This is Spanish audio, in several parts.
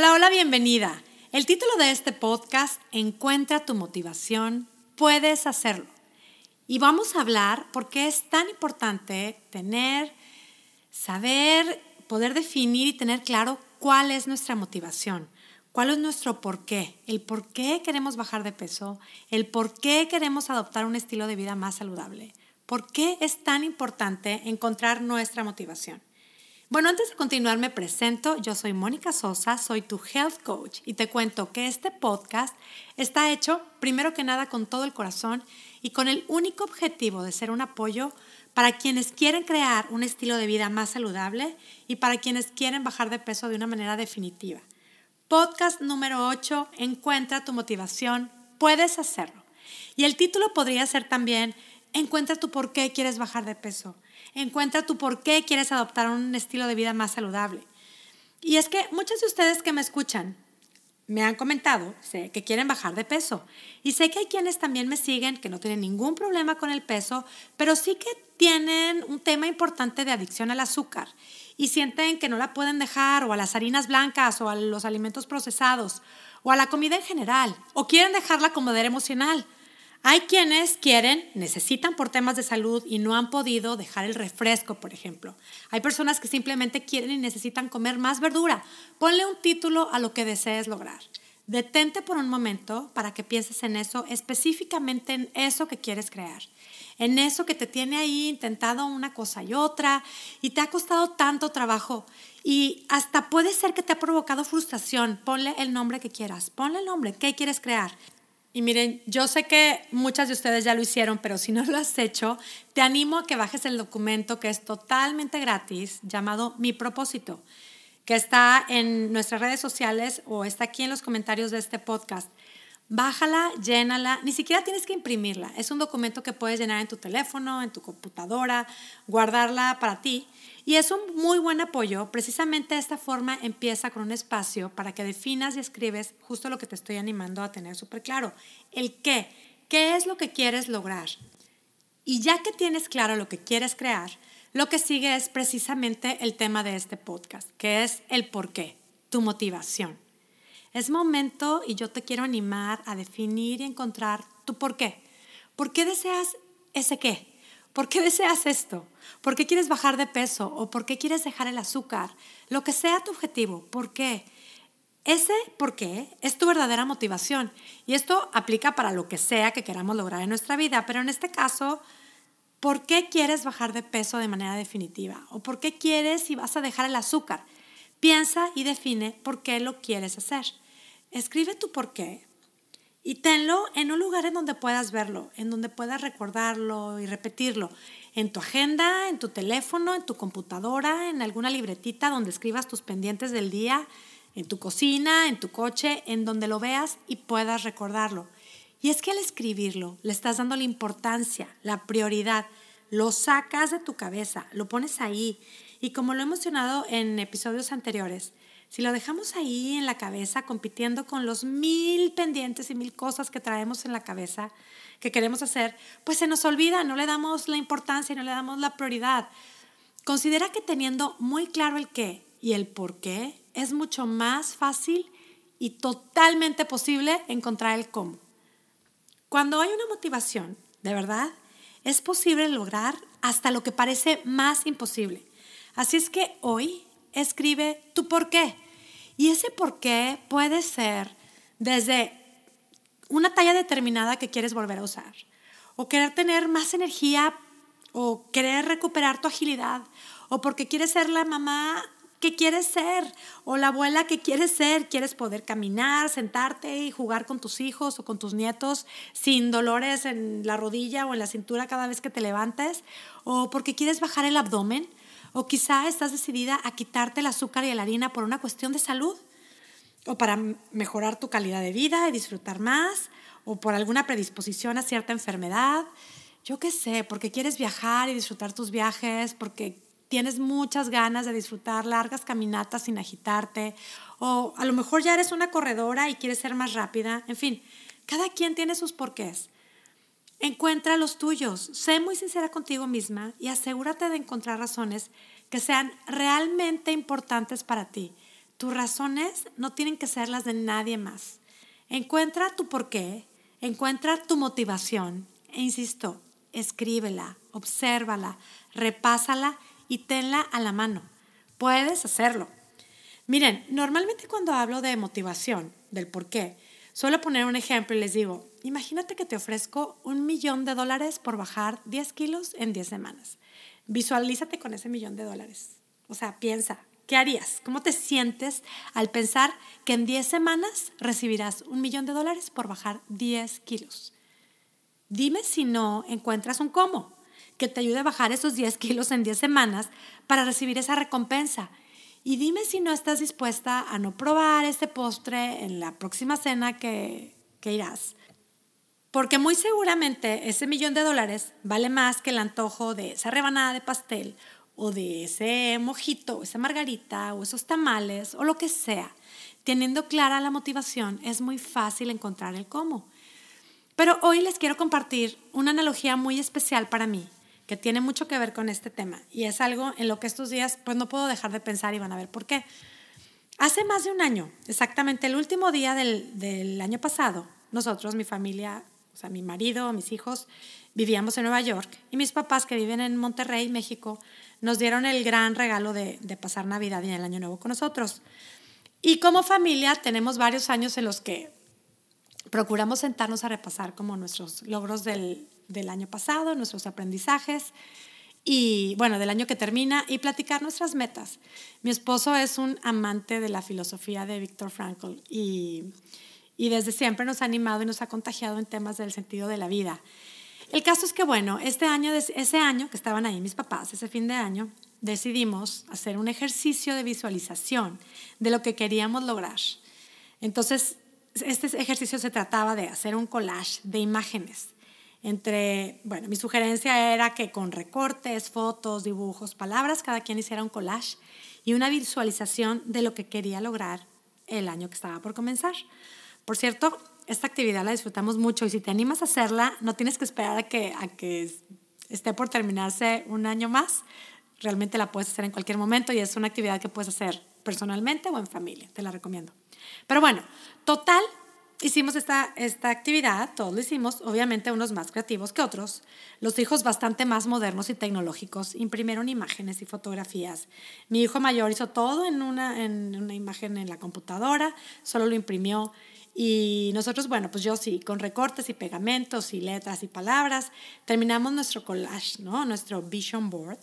Hola, hola, bienvenida. El título de este podcast, Encuentra tu motivación, puedes hacerlo. Y vamos a hablar por qué es tan importante tener, saber, poder definir y tener claro cuál es nuestra motivación, cuál es nuestro por qué, el por qué queremos bajar de peso, el por qué queremos adoptar un estilo de vida más saludable, por qué es tan importante encontrar nuestra motivación. Bueno, antes de continuar me presento, yo soy Mónica Sosa, soy tu health coach y te cuento que este podcast está hecho primero que nada con todo el corazón y con el único objetivo de ser un apoyo para quienes quieren crear un estilo de vida más saludable y para quienes quieren bajar de peso de una manera definitiva. Podcast número 8, encuentra tu motivación, puedes hacerlo. Y el título podría ser también, encuentra tu por qué quieres bajar de peso. Encuentra tu por qué quieres adoptar un estilo de vida más saludable. Y es que muchos de ustedes que me escuchan me han comentado que quieren bajar de peso. Y sé que hay quienes también me siguen que no tienen ningún problema con el peso, pero sí que tienen un tema importante de adicción al azúcar y sienten que no la pueden dejar o a las harinas blancas o a los alimentos procesados o a la comida en general o quieren dejarla como poder emocional. Hay quienes quieren, necesitan por temas de salud y no han podido dejar el refresco, por ejemplo. Hay personas que simplemente quieren y necesitan comer más verdura. Ponle un título a lo que desees lograr. Detente por un momento para que pienses en eso, específicamente en eso que quieres crear, en eso que te tiene ahí intentado una cosa y otra y te ha costado tanto trabajo y hasta puede ser que te ha provocado frustración. Ponle el nombre que quieras, ponle el nombre, ¿qué quieres crear? Y miren, yo sé que muchas de ustedes ya lo hicieron, pero si no lo has hecho, te animo a que bajes el documento que es totalmente gratis, llamado Mi propósito, que está en nuestras redes sociales o está aquí en los comentarios de este podcast. Bájala, llénala, ni siquiera tienes que imprimirla. Es un documento que puedes llenar en tu teléfono, en tu computadora, guardarla para ti y es un muy buen apoyo. Precisamente esta forma empieza con un espacio para que definas y escribes justo lo que te estoy animando a tener súper claro. El qué. ¿Qué es lo que quieres lograr? Y ya que tienes claro lo que quieres crear, lo que sigue es precisamente el tema de este podcast, que es el por qué, tu motivación. Es momento y yo te quiero animar a definir y encontrar tu por qué. ¿Por qué deseas ese qué? ¿Por qué deseas esto? ¿Por qué quieres bajar de peso? ¿O por qué quieres dejar el azúcar? Lo que sea tu objetivo, ¿por qué? Ese por qué es tu verdadera motivación. Y esto aplica para lo que sea que queramos lograr en nuestra vida, pero en este caso, ¿por qué quieres bajar de peso de manera definitiva? ¿O por qué quieres y vas a dejar el azúcar? Piensa y define por qué lo quieres hacer. Escribe tu por qué, y tenlo en un lugar en donde puedas verlo, en donde puedas recordarlo y repetirlo. En tu agenda, en tu teléfono, en tu computadora, en alguna libretita donde escribas tus pendientes del día, en tu cocina, en tu coche, en donde lo veas y puedas recordarlo. Y es que al escribirlo le estás dando la importancia, la prioridad, lo sacas de tu cabeza, lo pones ahí. Y como lo he mencionado en episodios anteriores, si lo dejamos ahí en la cabeza, compitiendo con los mil pendientes y mil cosas que traemos en la cabeza que queremos hacer, pues se nos olvida, no le damos la importancia y no le damos la prioridad. Considera que teniendo muy claro el qué y el por qué, es mucho más fácil y totalmente posible encontrar el cómo. Cuando hay una motivación, de verdad, es posible lograr hasta lo que parece más imposible. Así es que hoy escribe tu por qué. Y ese por qué puede ser desde una talla determinada que quieres volver a usar, o querer tener más energía, o querer recuperar tu agilidad, o porque quieres ser la mamá que quieres ser, o la abuela que quieres ser, quieres poder caminar, sentarte y jugar con tus hijos o con tus nietos sin dolores en la rodilla o en la cintura cada vez que te levantes, o porque quieres bajar el abdomen, o quizá estás decidida a quitarte el azúcar y la harina por una cuestión de salud, o para mejorar tu calidad de vida y disfrutar más, o por alguna predisposición a cierta enfermedad. Yo qué sé, porque quieres viajar y disfrutar tus viajes, porque tienes muchas ganas de disfrutar largas caminatas sin agitarte, o a lo mejor ya eres una corredora y quieres ser más rápida. En fin, cada quien tiene sus porqués. Encuentra los tuyos, sé muy sincera contigo misma y asegúrate de encontrar razones que sean realmente importantes para ti. tus razones no tienen que ser las de nadie más. Encuentra tu porqué, encuentra tu motivación e insisto, escríbela, obsérvala, repásala y tenla a la mano. Puedes hacerlo. Miren, normalmente cuando hablo de motivación, del por qué, suelo poner un ejemplo y les digo, imagínate que te ofrezco un millón de dólares por bajar 10 kilos en 10 semanas. Visualízate con ese millón de dólares. O sea, piensa, ¿qué harías? ¿Cómo te sientes al pensar que en 10 semanas recibirás un millón de dólares por bajar 10 kilos? Dime si no encuentras un cómo que te ayude a bajar esos 10 kilos en 10 semanas para recibir esa recompensa. Y dime si no estás dispuesta a no probar este postre en la próxima cena que, que irás. Porque muy seguramente ese millón de dólares vale más que el antojo de esa rebanada de pastel o de ese mojito, o esa margarita o esos tamales o lo que sea. Teniendo clara la motivación es muy fácil encontrar el cómo. Pero hoy les quiero compartir una analogía muy especial para mí, que tiene mucho que ver con este tema. Y es algo en lo que estos días pues no puedo dejar de pensar y van a ver por qué. Hace más de un año, exactamente el último día del, del año pasado, nosotros, mi familia, o sea, mi marido, mis hijos, vivíamos en Nueva York y mis papás que viven en Monterrey, México, nos dieron el gran regalo de, de pasar Navidad y el Año Nuevo con nosotros. Y como familia tenemos varios años en los que procuramos sentarnos a repasar como nuestros logros del, del año pasado, nuestros aprendizajes y bueno, del año que termina y platicar nuestras metas. Mi esposo es un amante de la filosofía de Viktor Frankl y, y desde siempre nos ha animado y nos ha contagiado en temas del sentido de la vida. El caso es que bueno, este año, ese año que estaban ahí mis papás, ese fin de año, decidimos hacer un ejercicio de visualización de lo que queríamos lograr. Entonces, este ejercicio se trataba de hacer un collage de imágenes. Entre, bueno, mi sugerencia era que con recortes, fotos, dibujos, palabras, cada quien hiciera un collage y una visualización de lo que quería lograr el año que estaba por comenzar. Por cierto, esta actividad la disfrutamos mucho y si te animas a hacerla, no tienes que esperar a que, que esté por terminarse un año más. Realmente la puedes hacer en cualquier momento y es una actividad que puedes hacer personalmente o en familia. Te la recomiendo. Pero bueno, total, hicimos esta, esta actividad, todos lo hicimos, obviamente unos más creativos que otros. Los hijos bastante más modernos y tecnológicos imprimieron imágenes y fotografías. Mi hijo mayor hizo todo en una, en una imagen en la computadora, solo lo imprimió. Y nosotros, bueno, pues yo sí, con recortes y pegamentos y letras y palabras, terminamos nuestro collage, ¿no? Nuestro vision board.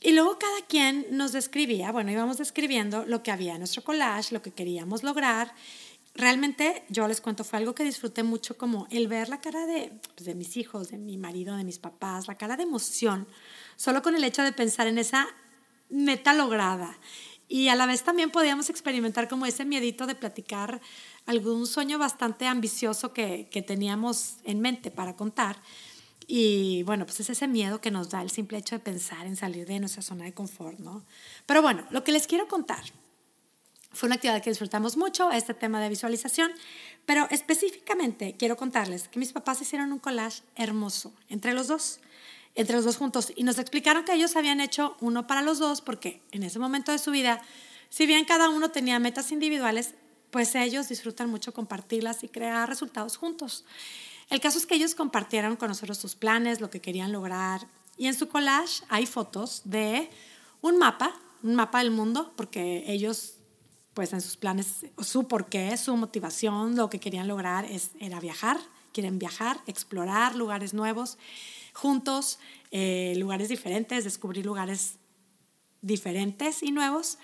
Y luego cada quien nos describía, bueno, íbamos describiendo lo que había en nuestro collage, lo que queríamos lograr. Realmente, yo les cuento, fue algo que disfruté mucho, como el ver la cara de, pues, de mis hijos, de mi marido, de mis papás, la cara de emoción, solo con el hecho de pensar en esa meta lograda. Y a la vez también podíamos experimentar como ese miedito de platicar algún sueño bastante ambicioso que, que teníamos en mente para contar y bueno, pues es ese miedo que nos da el simple hecho de pensar en salir de nuestra zona de confort, ¿no? Pero bueno, lo que les quiero contar fue una actividad que disfrutamos mucho, este tema de visualización, pero específicamente quiero contarles que mis papás hicieron un collage hermoso entre los dos, entre los dos juntos, y nos explicaron que ellos habían hecho uno para los dos porque en ese momento de su vida, si bien cada uno tenía metas individuales, pues ellos disfrutan mucho compartirlas y crear resultados juntos. El caso es que ellos compartieron con nosotros sus planes, lo que querían lograr. Y en su collage hay fotos de un mapa, un mapa del mundo, porque ellos, pues en sus planes, su porqué, su motivación, lo que querían lograr es, era viajar, quieren viajar, explorar lugares nuevos, juntos, eh, lugares diferentes, descubrir lugares diferentes y nuevos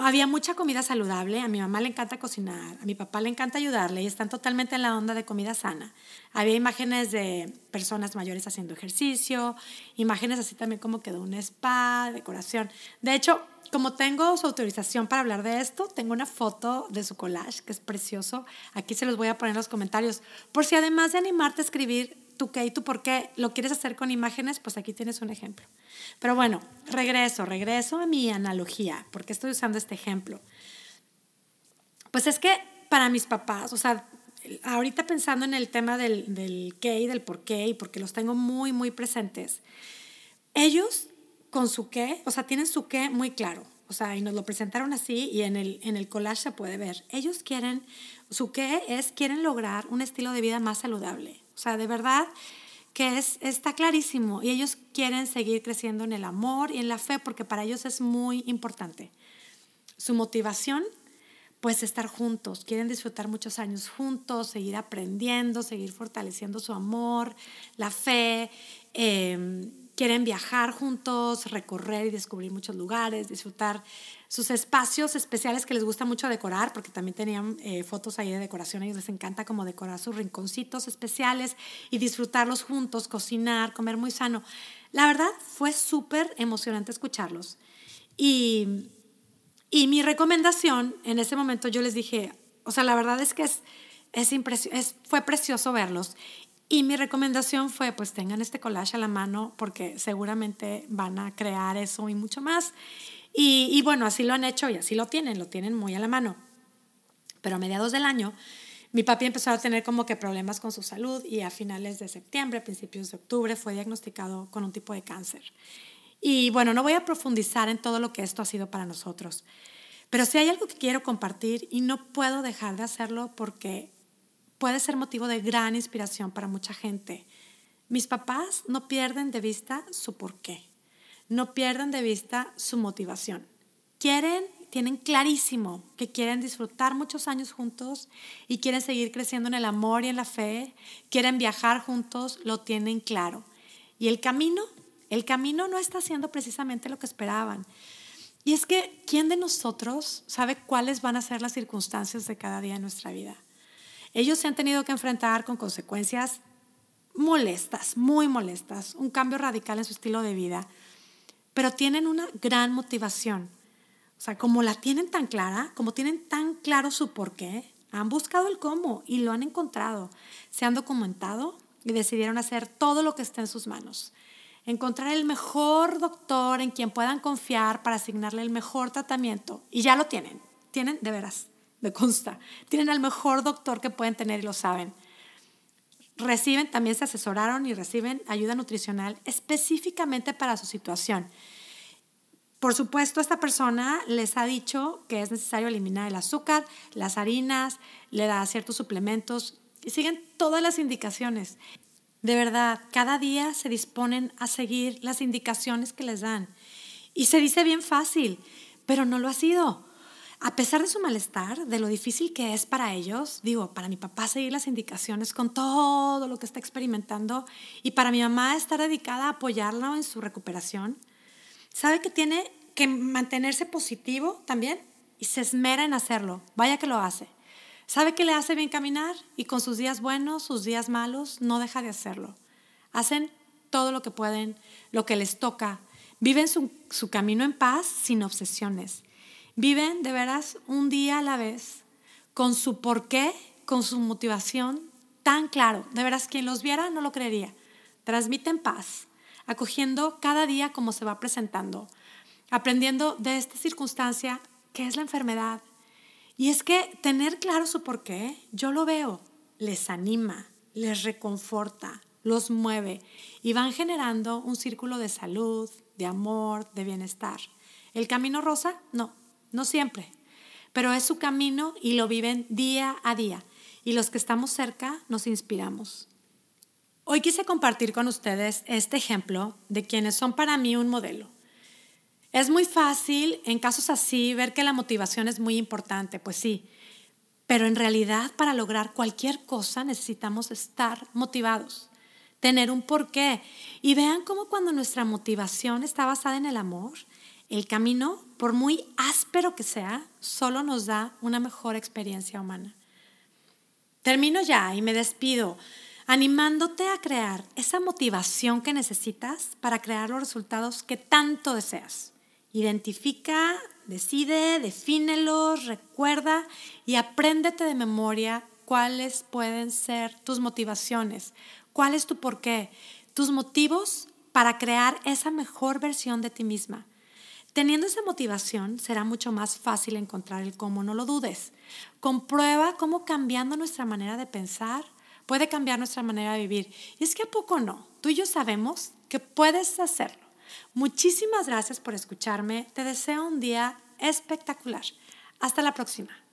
había mucha comida saludable, a mi mamá le encanta cocinar, a mi papá le encanta ayudarle y están totalmente en la onda de comida sana. Había imágenes de personas mayores haciendo ejercicio, imágenes así también como que de un spa, decoración. De hecho, como tengo su autorización para hablar de esto, tengo una foto de su collage que es precioso. Aquí se los voy a poner en los comentarios. Por si además de animarte a escribir tú qué y tú por qué lo quieres hacer con imágenes, pues aquí tienes un ejemplo. Pero bueno, regreso, regreso a mi analogía, porque estoy usando este ejemplo. Pues es que para mis papás, o sea, ahorita pensando en el tema del, del qué y del por qué, y porque los tengo muy, muy presentes, ellos con su qué, o sea, tienen su qué muy claro. o sea, y nos lo presentaron así y en el, en el collage se puede ver. Ellos quieren, su qué es, quieren lograr un estilo de vida más saludable. O sea, de verdad que es, está clarísimo y ellos quieren seguir creciendo en el amor y en la fe porque para ellos es muy importante. Su motivación, pues estar juntos, quieren disfrutar muchos años juntos, seguir aprendiendo, seguir fortaleciendo su amor, la fe. Eh, quieren viajar juntos, recorrer y descubrir muchos lugares, disfrutar sus espacios especiales que les gusta mucho decorar, porque también tenían eh, fotos ahí de decoración, a ellos les encanta como decorar sus rinconcitos especiales y disfrutarlos juntos, cocinar, comer muy sano. La verdad fue súper emocionante escucharlos. Y, y mi recomendación, en ese momento yo les dije, o sea, la verdad es que es, es, es fue precioso verlos y mi recomendación fue, pues tengan este collage a la mano porque seguramente van a crear eso y mucho más. Y, bueno, así lo han hecho y así lo tienen, lo tienen muy a la mano. Pero a mediados del año, mi papi empezó a tener como que problemas con su salud y a finales de septiembre, principios de octubre, fue diagnosticado con un tipo de cáncer. Y bueno, no voy a profundizar en todo lo que esto ha sido para nosotros, pero si hay algo que quiero compartir y no puedo dejar de hacerlo porque puede ser motivo de gran inspiración para mucha gente. Mis papás no pierden de vista su porqué, no pierden de vista su motivación. Quieren, tienen clarísimo que quieren disfrutar muchos años juntos y quieren seguir creciendo en el amor y en la fe, quieren viajar juntos, lo tienen claro. Y el camino, el camino no está siendo precisamente lo que esperaban. Y es que, ¿quién de nosotros sabe cuáles van a ser las circunstancias de cada día de nuestra vida? Ellos se han tenido que enfrentar con consecuencias molestas, muy molestas, un cambio radical en su estilo de vida, pero tienen una gran motivación. O sea, como la tienen tan clara, como tienen tan claro su porqué, han buscado el cómo y lo han encontrado. Se han documentado y decidieron hacer todo lo que esté en sus manos. Encontrar el mejor doctor en quien puedan confiar para asignarle el mejor tratamiento. Y ya lo tienen. Tienen, de veras, me consta. Tienen al mejor doctor que pueden tener y lo saben. Reciben, también se asesoraron y reciben ayuda nutricional específicamente para su situación. Por supuesto, esta persona les ha dicho que es necesario eliminar el azúcar, las harinas, le da ciertos suplementos y siguen todas las indicaciones. De verdad, cada día se disponen a seguir las indicaciones que les dan. Y se dice bien fácil, pero no lo ha sido a pesar de su malestar, de lo difícil que es para ellos, digo, para mi papá seguir las indicaciones con todo lo que está experimentando y para mi mamá estar dedicada a apoyarlo en su recuperación, sabe que tiene que mantenerse positivo también y se esmera en hacerlo. Vaya que lo hace. Sabe que le hace bien caminar y con sus días buenos, sus días malos, no deja de hacerlo. Hacen todo lo que pueden, lo que les toca. Viven su, su camino en paz sin obsesiones Viven de veras un día a la vez, con su porqué, con su motivación tan claro. De veras, quien los viera no lo creería. Transmiten paz, acogiendo cada día como se va presentando, aprendiendo de esta circunstancia que es la enfermedad. Y es que tener claro su porqué, yo lo veo, les anima, les reconforta, los mueve y van generando un círculo de salud, de amor, de bienestar. El camino rosa, no, no siempre, pero es su camino y lo viven día a día. Y los que estamos cerca nos inspiramos. Hoy quise compartir con ustedes este ejemplo de quienes son para mí un modelo. Es muy fácil en casos así ver que la motivación es muy importante, pues sí, pero en realidad para lograr cualquier cosa necesitamos estar motivados, tener un porqué. Y vean cómo cuando nuestra motivación está basada en el amor, el camino, por muy áspero que sea, solo nos da una mejor experiencia humana. Termino ya y me despido animándote a crear esa motivación que necesitas para crear los resultados que tanto deseas. Identifica, decide, defínelos, recuerda y apréndete de memoria cuáles pueden ser tus motivaciones, cuál es tu porqué, tus motivos para crear esa mejor versión de ti misma. Teniendo esa motivación será mucho más fácil encontrar el cómo, no lo dudes. Comprueba cómo cambiando nuestra manera de pensar puede cambiar nuestra manera de vivir. Y es que a poco no, tú y yo sabemos que puedes hacerlo. Muchísimas gracias por escucharme. Te deseo un día espectacular. Hasta la próxima.